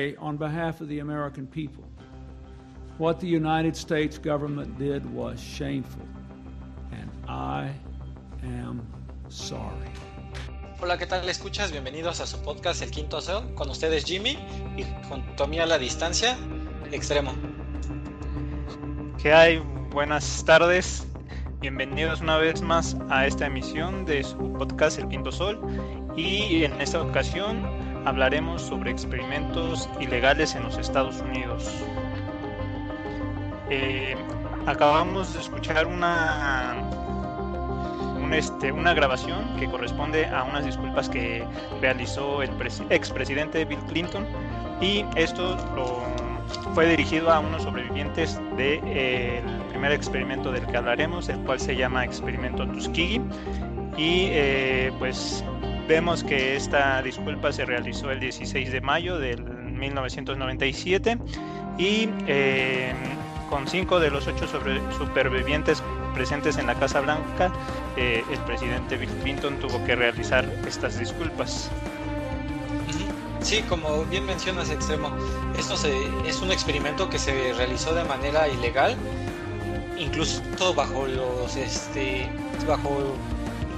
say, on behalf of the American people, what the United States government did was shameful, and I am sorry. Hola, ¿qué tal? Escuchas? Bienvenidos a su podcast El Quinto Sol. Con ustedes Jimmy y junto a mí a la distancia, Extremo. ¿Qué hay? Buenas tardes. Bienvenidos una vez más a esta emisión de su podcast El Quinto Sol. Y en esta ocasión hablaremos sobre experimentos ilegales en los Estados Unidos. Eh, acabamos de escuchar una, este, una grabación que corresponde a unas disculpas que realizó el expresidente Bill Clinton y esto fue dirigido a unos sobrevivientes del de, primer experimento del que hablaremos, el cual se llama experimento Tuskegee y eh, pues vemos que esta disculpa se realizó el 16 de mayo del 1997 y eh, con cinco de los ocho supervivientes presentes en la Casa Blanca, eh, el presidente Bill Clinton tuvo que realizar estas disculpas. Sí, como bien mencionas, Extremo, esto es un experimento que se realizó de manera ilegal, incluso bajo los, este, bajo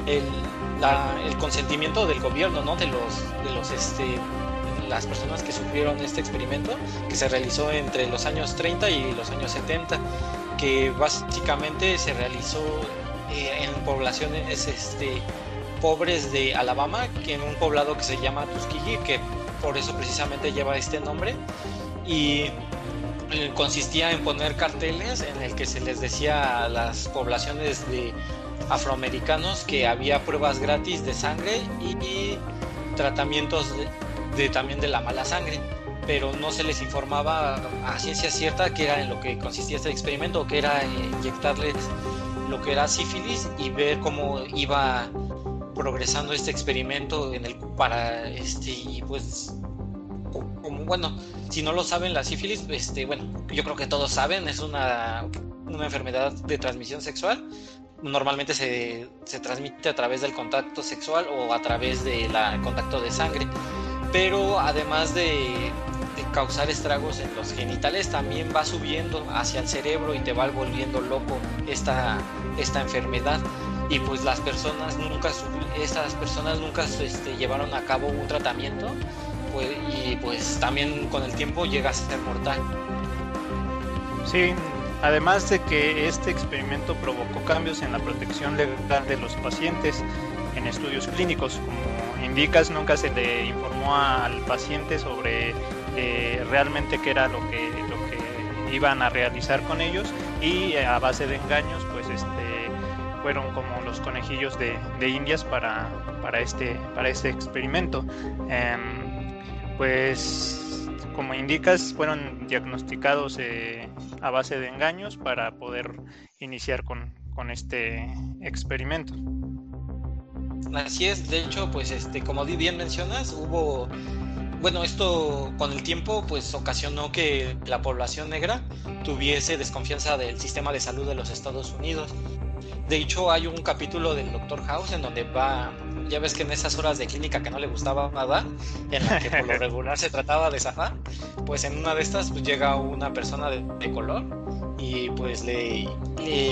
el, el consentimiento del gobierno, ¿no? De los, de los, este, las personas que sufrieron este experimento que se realizó entre los años 30 y los años 70, que básicamente se realizó eh, en poblaciones este, pobres de Alabama, que en un poblado que se llama Tuskegee, que por eso precisamente lleva este nombre, y eh, consistía en poner carteles en el que se les decía a las poblaciones de afroamericanos que había pruebas gratis de sangre y, tratamientos de, también de la mala sangre pero no se les informaba a ciencia cierta que era en lo que consistía este experimento, que era inyectarles lo que era sífilis y ver cómo iba progresando este experimento en el para este y pues como bueno si no lo saben la sífilis este bueno yo creo que todos saben es una una enfermedad de transmisión sexual normalmente se, se, transmite a través del contacto sexual o a través del contacto de sangre. Pero además de, causar estragos en los genitales, también va subiendo hacia el cerebro y te va volviendo loco esta, esta enfermedad. Y pues las personas nunca, estas personas nunca este, llevaron a cabo un tratamiento pues, y pues también con el tiempo llega a ser mortal. Sí, Además de que este experimento provocó cambios en la protección legal de los pacientes en estudios clínicos. Como indicas, nunca se le informó al paciente sobre eh, realmente qué era lo que, lo que iban a realizar con ellos y eh, a base de engaños, pues este, fueron como los conejillos de, indias para, para, este, para este experimento. Em, pues como indicas, fueron diagnosticados eh, a base de engaños para poder iniciar con, este experimento. Así es, de hecho, pues este, como bien mencionas, hubo, bueno, esto con el tiempo, pues ocasionó que la población negra tuviese desconfianza del sistema de salud de los Estados Unidos. De hecho, hay un capítulo del Doctor House en donde va ya ves que en esas horas de clínica que no le gustaba nada, en la que por lo regular se trataba de zafar, pues en una de estas pues llega una persona de, color y pues le,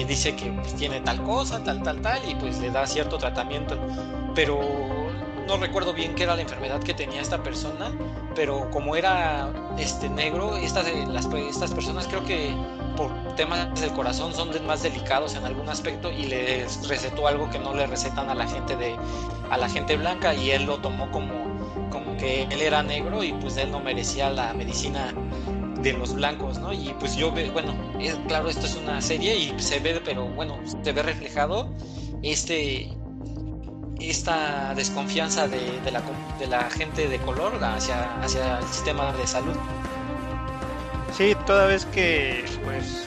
dice que pues, tiene tal cosa, tal, tal, tal, y pues le da cierto tratamiento. Pero no recuerdo bien qué era la enfermedad que tenía esta persona, pero como era este negro, estas, las, estas personas creo que por temas del corazón son más delicados en algún aspecto y les recetó algo que no le recetan a la gente de a la gente blanca y él lo tomó como como que él era negro y pues él no merecía la medicina de los blancos, ¿no? Y pues yo bueno, es, claro, esto es una serie y se ve, pero bueno, se ve reflejado este esta desconfianza de, la, gente de color hacia, el sistema de salud. Sí, toda vez que pues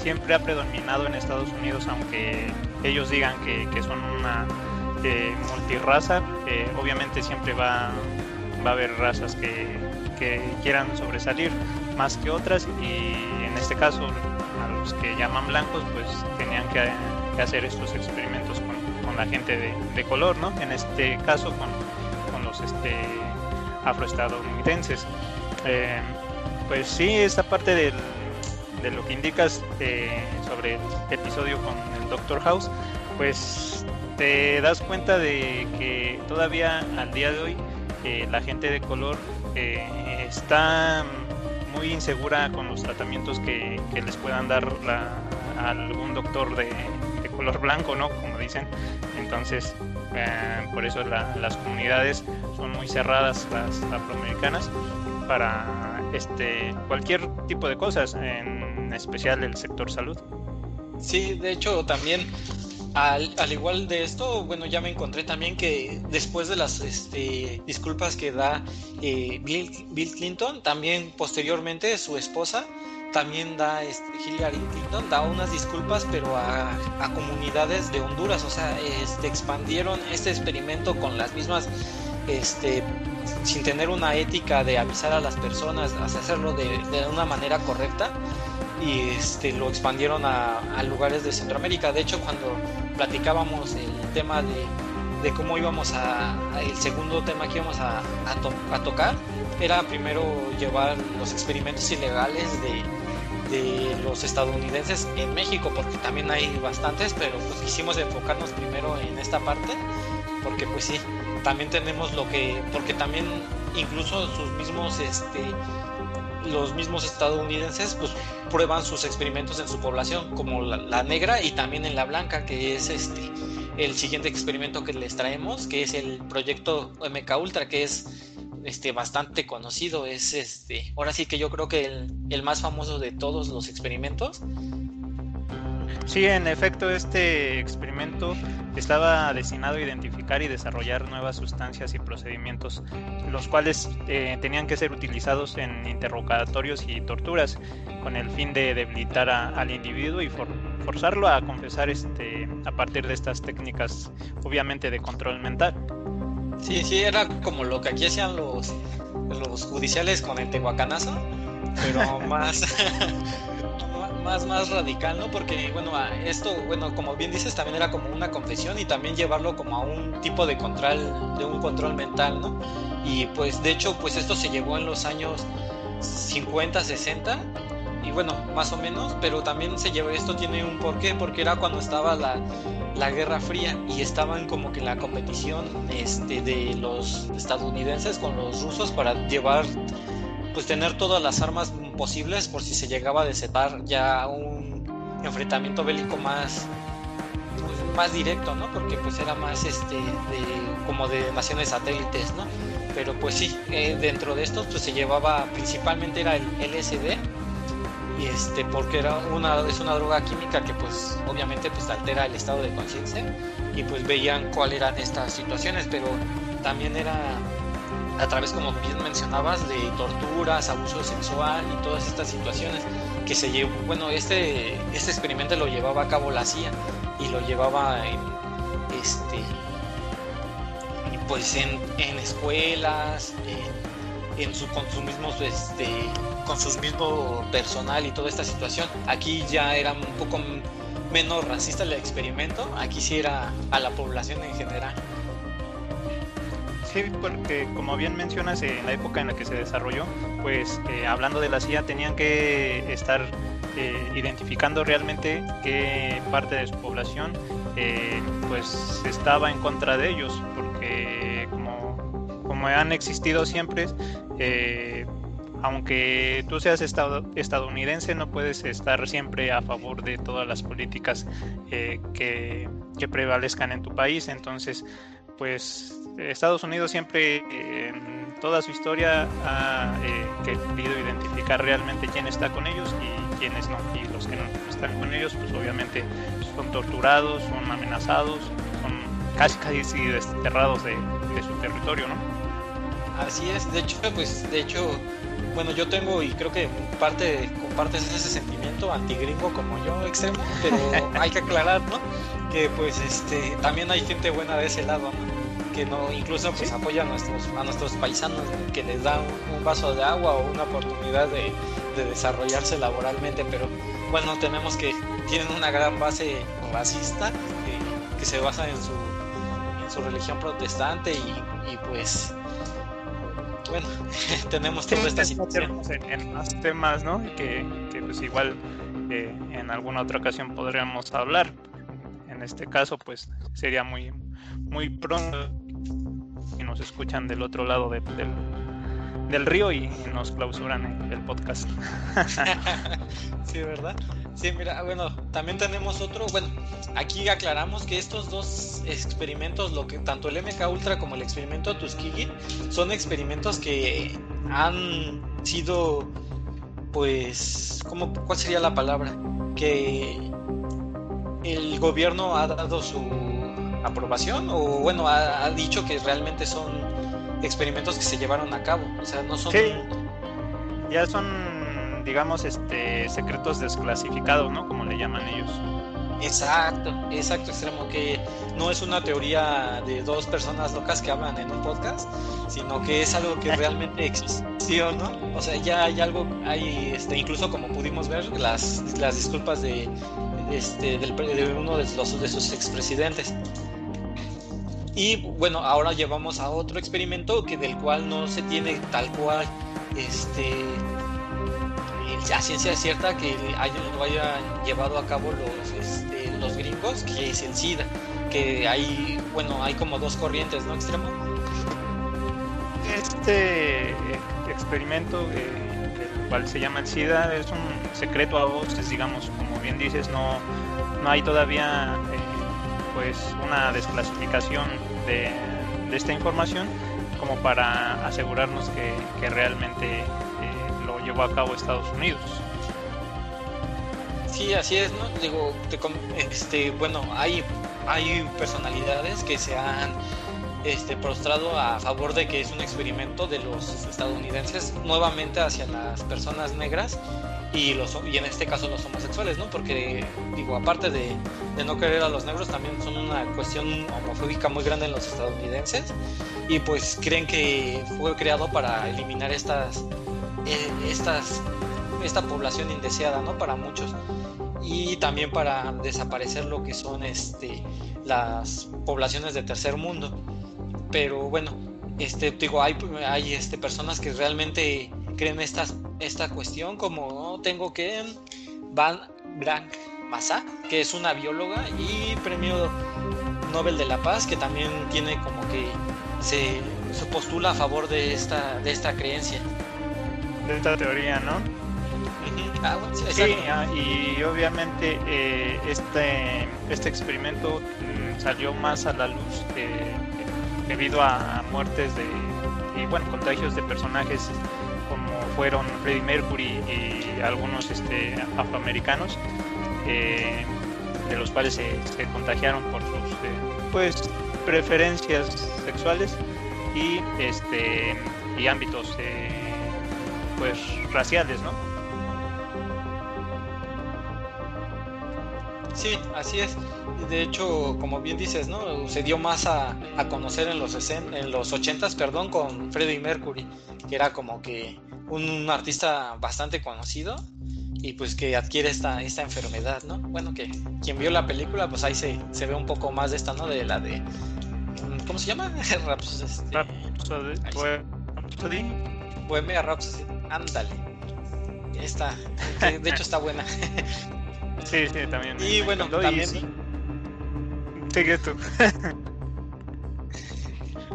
siempre ha predominado en Estados Unidos, aunque ellos digan que, son una eh, multirraza, eh, obviamente siempre va, a haber razas que, quieran sobresalir más que otras y en este caso a los que llaman blancos pues tenían que, hacer estos experimentos la gente de, color, ¿no? En este caso con, los este, afroestadounidenses. Eh, pues sí, esta parte del, de lo que indicas eh, sobre el episodio con el Doctor House, pues te das cuenta de que todavía al día de hoy eh, la gente de color está muy insegura con los tratamientos que, les puedan dar a algún doctor de, color blanco, ¿no? Como dicen. Entonces, eh, por eso las comunidades son muy cerradas, las afroamericanas, para este cualquier tipo de cosas, en especial el sector salud. Sí, de hecho también al, igual de esto, bueno, ya me encontré también que después de las este, disculpas que da eh, Bill, Bill, Clinton, también posteriormente su esposa también da este, Hillary Clinton da unas disculpas pero a, comunidades de Honduras o sea este, expandieron este experimento con las mismas este sin tener una ética de avisar a las personas hacerlo de, de una manera correcta y este lo expandieron a, lugares de Centroamérica. De hecho cuando platicábamos el tema de, de cómo íbamos a, el segundo tema que íbamos a, a, tocar era primero llevar los experimentos ilegales de, de los estadounidenses en México, porque también hay bastantes, pero pues quisimos enfocarnos primero en esta parte, porque pues sí, también tenemos lo que, porque también incluso sus mismos, este, los mismos estadounidenses pues prueban sus experimentos en su población, como la, la negra y también en la blanca, que es este el siguiente experimento que les traemos, que es el proyecto MK Ultra, que es este, bastante conocido. Es este, ahora sí que yo creo que el, el más famoso de todos los experimentos. Sí, en efecto, este experimento estaba destinado a identificar y desarrollar nuevas sustancias y procedimientos, los cuales eh, tenían que ser utilizados en interrogatorios y torturas, con el fin de debilitar al individuo y forzarlo a confesar este, a partir de estas técnicas, obviamente de control mental. Sí, sí, era como lo que aquí hacían los, los judiciales con el tehuacanazo, pero más, más, más radical, ¿no? Porque, bueno, esto, bueno, como bien dices, también era como una confesión y también llevarlo como a un tipo de control, de un control mental, ¿no? Y pues, de hecho, pues esto se llevó en los años 50, 60 y bueno, más o menos, pero también se llevó, esto tiene un porqué, porque era cuando estaba la, la Guerra Fría y estaban como que en la competición este, de los estadounidenses con los rusos para llevar, pues tener todas las armas posibles por si se llegaba a desatar ya un enfrentamiento bélico más más directo, ¿no? Porque pues era más este de, como de naciones satélites, ¿no? Pero pues sí, eh, dentro de estos pues se llevaba principalmente era el LSD y este porque era una es una droga química que pues obviamente pues altera el estado de conciencia y pues veían cuáles eran estas situaciones pero también era a través como bien mencionabas de torturas abuso sexual y todas estas situaciones que se llevó bueno este este experimento lo llevaba a cabo la CIA y lo llevaba en este pues en, en escuelas en, en su, con sus este con su mismo personal y toda esta situación. Aquí ya era un poco menos racista el experimento, aquí sí era a la población en general. Sí, porque como bien mencionas, en la época en la que se desarrolló, pues eh, hablando de la CIA tenían que estar eh, identificando realmente qué parte de su población eh, pues estaba en contra de ellos, porque como, como han existido siempre, aunque tú seas estadounidense, no puedes estar siempre a favor de todas las políticas eh, que, prevalezcan en tu país. Entonces, pues Estados Unidos siempre en toda su historia ha eh, querido identificar realmente quién está con ellos y quiénes no. Y los que no están con ellos, pues obviamente son torturados, son amenazados, son casi casi desterrados de, de su territorio, ¿no? Así es, de hecho, pues, de hecho, bueno, yo tengo y creo que parte compartes ese sentimiento antigringo como yo extremo, pero hay que aclarar, ¿no? Que pues este también hay gente buena de ese lado, ¿no? Que no incluso pues apoya a nuestros a nuestros paisanos, que les da un, vaso de agua o una oportunidad de, desarrollarse laboralmente, pero bueno, tenemos que tienen una gran base racista que, se basa en su en su religión protestante y, y pues bueno, tenemos toda esta situación. En, más temas, ¿no? Que, que pues igual eh, en alguna otra ocasión podríamos hablar. En este caso, pues sería muy, muy pronto y nos escuchan del otro lado del, del río y nos clausuran el podcast. sí, ¿verdad? Sí, mira, bueno, también tenemos otro, bueno, aquí aclaramos que estos dos experimentos, lo que tanto el MK Ultra como el experimento Tuskegee, son experimentos que han sido, pues, ¿cómo, ¿cuál sería la palabra? Que el gobierno ha dado su aprobación o, bueno, ha, dicho que realmente son experimentos que se llevaron a cabo, o sea, no son... Ya son digamos, este, secretos desclasificados, ¿no? Como le llaman ellos. Exacto, exacto, extremo, que no es una teoría de dos personas locas que hablan en un podcast, sino que es algo que realmente existió, ¿no? O sea, ya hay algo, hay, este, incluso como pudimos ver, las, las disculpas de, este, del, de uno de, los, de sus expresidentes. Y bueno, ahora llevamos a otro experimento que del cual no se tiene tal cual este la ciencia es cierta que lo hayan llevado a cabo los, este, los gringos, que es el SIDA, que hay, bueno, hay como dos corrientes, ¿no, Extremo? Este eh, experimento, eh, el cual se llama el SIDA, es un secreto a voces, digamos, como bien dices, no, no hay todavía eh, pues una desclasificación de, esta información como para asegurarnos que realmente llevó a cabo Estados Unidos. Sí, así es, ¿no? Digo, este, bueno, hay, hay personalidades que se han este, prostrado a favor de que es un experimento de los estadounidenses nuevamente hacia las personas negras y, los, y en este caso los homosexuales, ¿no? Porque, digo, aparte de, de no querer a los negros, también son una cuestión homofóbica muy grande en los estadounidenses y pues creen que fue creado para eliminar estas estas, esta población indeseada, ¿no? Para muchos. Y también para desaparecer lo que son este, las poblaciones de tercer mundo. Pero bueno, este, digo, hay, hay este, personas que realmente creen esta cuestión, como tengo que Van Brank Massa, que es una bióloga y premio Nobel de la Paz, que también tiene como que se, se postula a favor de esta, de esta creencia de esta teoría, ¿no? Ah, sí, ah, y obviamente eh, este, este experimento mm, salió más a la luz debido a muertes de y bueno contagios de personajes como fueron Freddie Mercury y algunos este, afroamericanos eh, de los cuales se, contagiaron por sus eh, pues preferencias sexuales y este y ámbitos pues raciales, ¿no? Sí, así es. De hecho, como bien dices, ¿no? Se dio más a, conocer en los, en los 80 perdón, con Freddie Mercury, que era como que un, artista bastante conocido y pues que adquiere esta, esta enfermedad, ¿no? Bueno, que quien vio la película, pues ahí se, se ve un poco más de esta, ¿no? De la de... ¿Cómo se llama? Este... Rhapsody. Bohemia Rhapsody. Ándale. Esta, de hecho está buena. sí, sí, también. Y bueno, también. Sigue tú.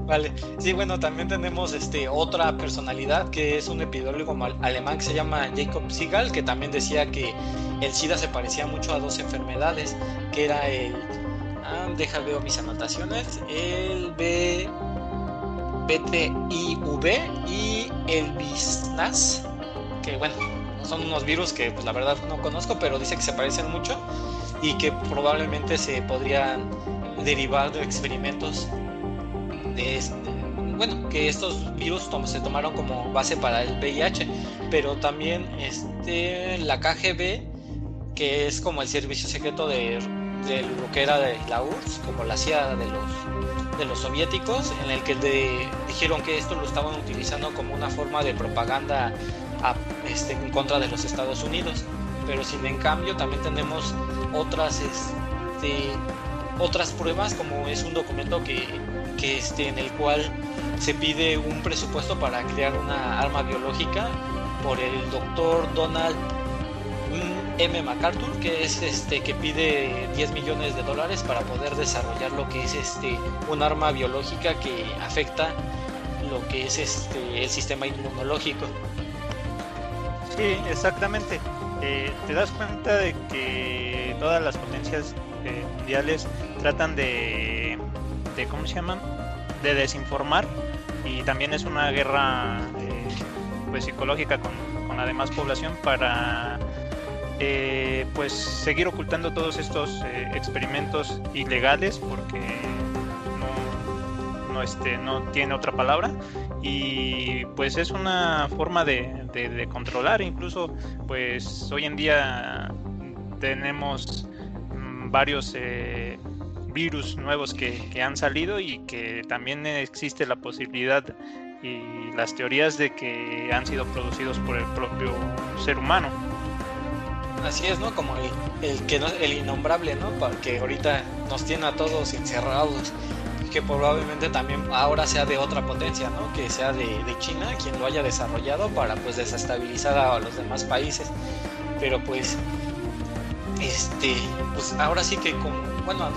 Vale, sí, bueno, también tenemos este otra personalidad que es un epidemiólogo alemán que se llama Jacob Sigal, que también decía que el SIDA se parecía mucho a dos enfermedades, que era el, ah, deja veo mis anotaciones, el B, BTIV y el BISNAS, que bueno, son unos virus que pues, la verdad no conozco, pero dice que se parecen mucho y que probablemente se podrían derivar de experimentos de este, bueno, que estos virus se tomaron como base para el VIH, pero también este, la KGB, que es como el servicio secreto de, de lo que era de la URSS, como la CIA de los de los soviéticos en el que dijeron que esto lo estaban utilizando como una forma de propaganda este, en contra de los Estados Unidos. Pero sin en cambio también tenemos otras, este, otras pruebas como es un documento que, que este, en el cual se pide un presupuesto para crear una arma biológica por el doctor Donald M. MacArthur, que es este que pide 10 millones de dólares para poder desarrollar lo que es este un arma biológica que afecta lo que es este el sistema inmunológico. Sí, exactamente. Eh, te das cuenta de que todas las potencias eh, mundiales tratan de, de, ¿cómo se llaman? De desinformar y también es una guerra eh, pues psicológica con, con, la demás población para pues seguir ocultando todos estos experimentos ilegales porque no, no, este, no tiene otra palabra y pues es una forma de, controlar incluso pues hoy en día tenemos mm, varios eh, virus nuevos que, han salido y que también existe la posibilidad y las teorías de que han sido producidos por el propio ser humano. Así es, ¿no? Como el, el que no, el innombrable, ¿no? Que ahorita nos tiene a todos encerrados que probablemente también ahora sea de otra potencia, ¿no? Que sea de, China quien lo haya desarrollado para pues desestabilizar a los demás países. Pero pues, este, pues ahora sí que como, bueno, a,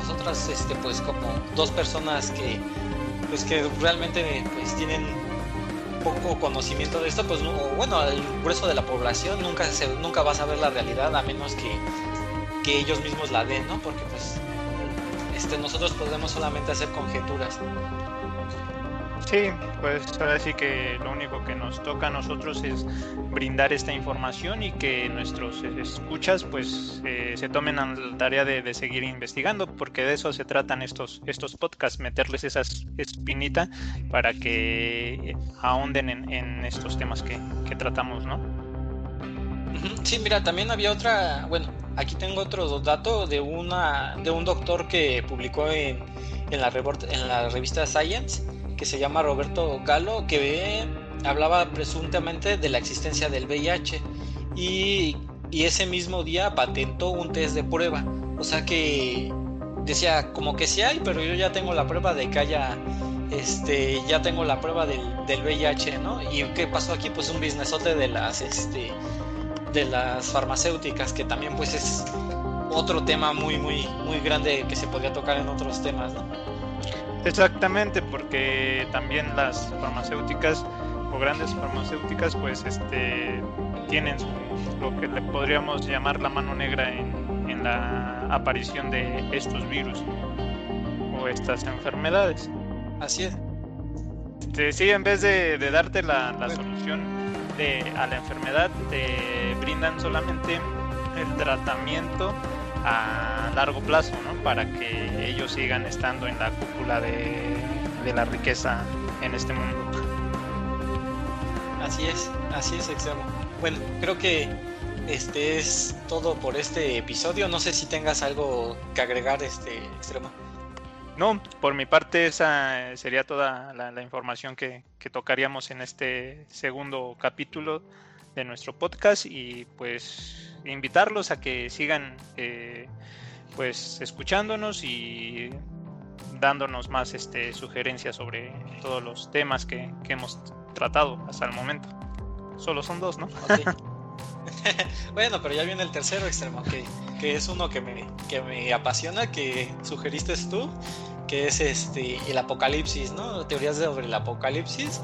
nosotras, este, pues como dos personas que, pues que realmente pues tienen poco conocimiento de esto, pues bueno, el grueso de la población nunca se, nunca va a saber la realidad a menos que, que ellos mismos la den, ¿no? Porque pues este, nosotros podemos solamente hacer conjeturas. Sí, pues ahora sí que lo único que nos toca a nosotros es brindar esta información y que nuestros escuchas pues eh, se tomen la tarea de, seguir investigando, porque de eso se tratan estos, estos podcasts, meterles esa espinita para que ahonden en, estos temas que, que tratamos, ¿no? Sí, mira, también había otra, bueno, Aquí tengo otro dato de, una, de un doctor que publicó en, en, la, en la revista Science, que se llama Roberto Galo, que hablaba presuntamente de la existencia del VIH y, y ese mismo día patentó un test de prueba. O sea que decía como que sí hay, pero yo ya tengo la prueba de que haya, este, ya tengo la prueba del, del VIH, ¿no? Y qué pasó aquí, pues un businessote de las, este, de las farmacéuticas, que también pues es otro tema muy, muy, muy grande que se podría tocar en otros temas, ¿no? Exactamente, porque también las farmacéuticas o grandes farmacéuticas pues este tienen lo que le podríamos llamar la mano negra en, en la aparición de estos virus o estas enfermedades. Así es. Este, sí, en vez de, de darte la, la solución a la enfermedad te brindan solamente el tratamiento a largo plazo, ¿no? Para que ellos sigan estando en la cúpula de, la riqueza en este mundo. Así es, así es, extremo. Bueno, creo que este es todo por este episodio. No sé si tengas algo que agregar, este extremo. No, por mi parte esa sería toda la, información que, tocaríamos en este segundo capítulo de nuestro podcast y pues invitarlos a que sigan eh, pues escuchándonos y dándonos más este, sugerencias sobre todos los temas que, hemos tratado hasta el momento. Solo son dos, ¿no? bueno, pero ya viene el tercero extremo, que, que es uno que me, que me apasiona, que sugeriste tú, que es este el apocalipsis, ¿no? Teorías sobre el apocalipsis,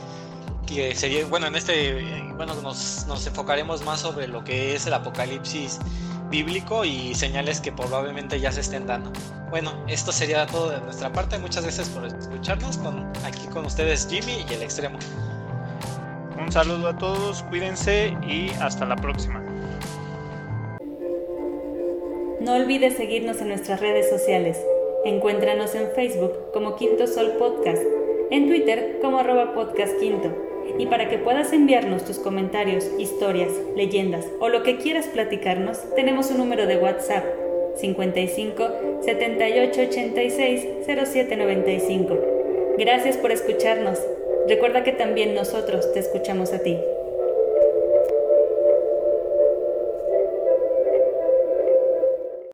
que sería, bueno, en este, bueno, nos, nos enfocaremos más sobre lo que es el apocalipsis bíblico y señales que probablemente ya se estén dando. Bueno, esto sería todo de nuestra parte. Muchas gracias por escucharnos. Con, aquí con ustedes Jimmy y el extremo. Un saludo a todos, cuídense y hasta la próxima. No olvides seguirnos en nuestras redes sociales. Encuéntranos en Facebook como Quinto Sol Podcast, en Twitter como arroba podcast quinto. Y para que puedas enviarnos tus comentarios, historias, leyendas o lo que quieras platicarnos, tenemos un número de WhatsApp 55 78 86 07 95. Gracias por escucharnos. Recuerda que también nosotros te escuchamos a ti.